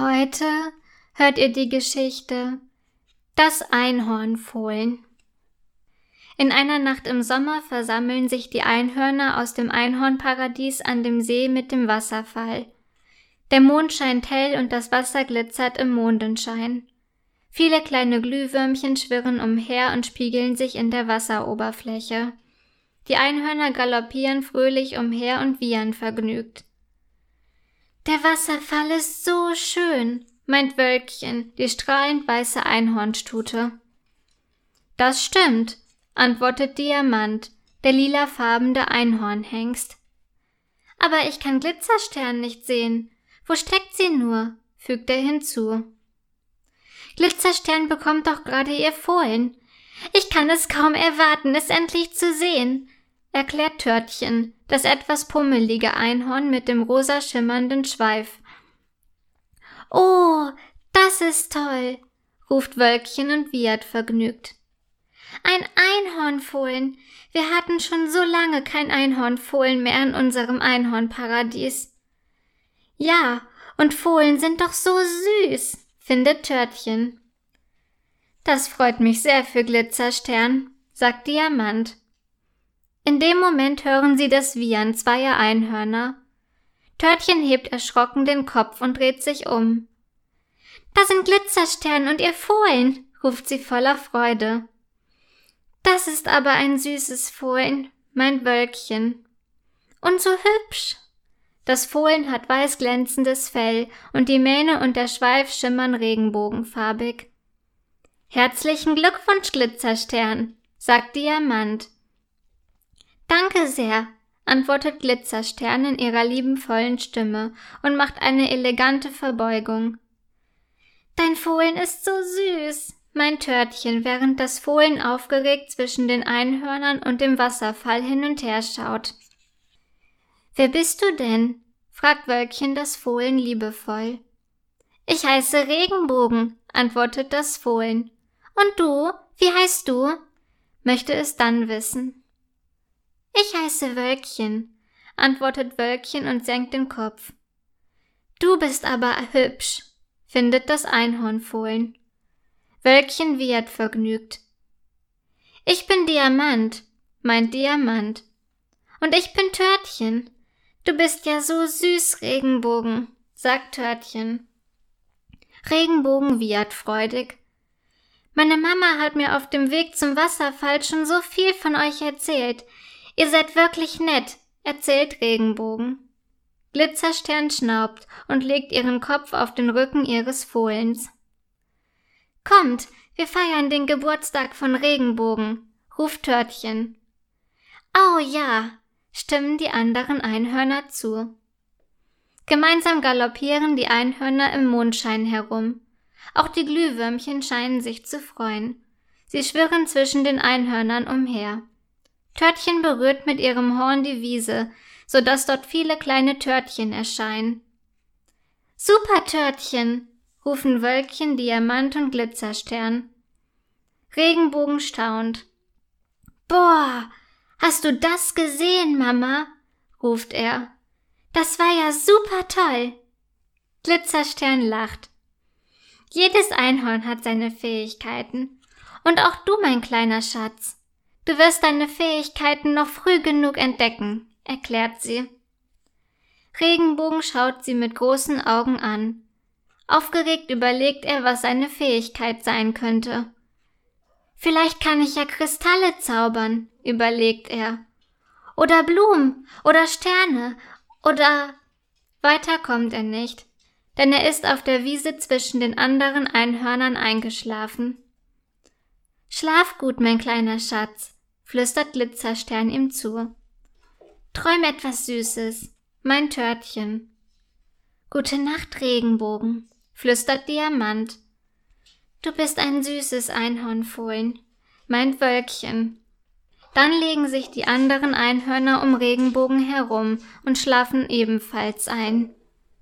Heute hört ihr die Geschichte Das Einhornfohlen. In einer Nacht im Sommer versammeln sich die Einhörner aus dem Einhornparadies an dem See mit dem Wasserfall. Der Mond scheint hell und das Wasser glitzert im Mondenschein. Viele kleine Glühwürmchen schwirren umher und spiegeln sich in der Wasseroberfläche. Die Einhörner galoppieren fröhlich umher und wiehern vergnügt. Der Wasserfall ist so schön, meint Wölkchen, die strahlend weiße Einhornstute. Das stimmt, antwortet Diamant, der lilafarbene Einhornhengst. Aber ich kann Glitzerstern nicht sehen. Wo steckt sie nur? fügt er hinzu. Glitzerstern bekommt doch gerade ihr Fohlen. Ich kann es kaum erwarten, es endlich zu sehen, erklärt Törtchen, das etwas pummelige Einhorn mit dem rosa schimmernden Schweif. Oh, das ist toll, ruft Wölkchen und wiehert vergnügt. Ein Einhornfohlen. Wir hatten schon so lange kein Einhornfohlen mehr in unserem Einhornparadies. Ja, und Fohlen sind doch so süß, findet Törtchen. Das freut mich sehr für Glitzerstern, sagt Diamant. In dem Moment hören sie das Wiehern zweier Einhörner. Törtchen hebt erschrocken den Kopf und dreht sich um. Da sind Glitzerstern und ihr Fohlen, ruft sie voller Freude. Das ist aber ein süßes Fohlen, meint Wölkchen. Und so hübsch. Das Fohlen hat weiß glänzendes Fell und die Mähne und der Schweif schimmern regenbogenfarbig. Herzlichen Glückwunsch, Glitzerstern, sagt Diamant Danke sehr, antwortet Glitzerstern in ihrer liebenvollen Stimme und macht eine elegante Verbeugung. Dein Fohlen ist so süß, mein Törtchen, während das Fohlen aufgeregt zwischen den Einhörnern und dem Wasserfall hin und her schaut. Wer bist du denn? fragt Wölkchen das Fohlen liebevoll. Ich heiße Regenbogen, antwortet das Fohlen. Und du? Wie heißt du? möchte es dann wissen. Ich heiße Wölkchen, antwortet Wölkchen und senkt den Kopf. Du bist aber hübsch, findet das Einhornfohlen. Wölkchen wiehert vergnügt. Ich bin Diamant, meint Diamant. Und ich bin Törtchen. Du bist ja so süß, Regenbogen, sagt Törtchen. Regenbogen wiehert freudig. Meine Mama hat mir auf dem Weg zum Wasserfall schon so viel von euch erzählt. Ihr seid wirklich nett, erzählt Regenbogen. Glitzerstern schnaubt und legt ihren Kopf auf den Rücken ihres Fohlens. Kommt, wir feiern den Geburtstag von Regenbogen, ruft Törtchen. Oh ja, stimmen die anderen Einhörner zu. Gemeinsam galoppieren die Einhörner im Mondschein herum. Auch die Glühwürmchen scheinen sich zu freuen. Sie schwirren zwischen den Einhörnern umher. Törtchen berührt mit ihrem Horn die Wiese, so dass dort viele kleine Törtchen erscheinen. Super Törtchen, rufen Wölkchen, Diamant und Glitzerstern. Regenbogen staunt. Boah, hast du das gesehen, Mama? ruft er. Das war ja super toll. Glitzerstern lacht. Jedes Einhorn hat seine Fähigkeiten. Und auch du, mein kleiner Schatz. Du wirst deine Fähigkeiten noch früh genug entdecken, erklärt sie. Regenbogen schaut sie mit großen Augen an. Aufgeregt überlegt er, was seine Fähigkeit sein könnte. Vielleicht kann ich ja Kristalle zaubern, überlegt er. Oder Blumen oder Sterne oder weiter kommt er nicht, denn er ist auf der Wiese zwischen den anderen Einhörnern eingeschlafen. Schlaf gut, mein kleiner Schatz, flüstert Glitzerstern ihm zu. Träum etwas Süßes, mein Törtchen. Gute Nacht, Regenbogen, flüstert Diamant. Du bist ein süßes Einhornfohlen, mein Wölkchen. Dann legen sich die anderen Einhörner um Regenbogen herum und schlafen ebenfalls ein.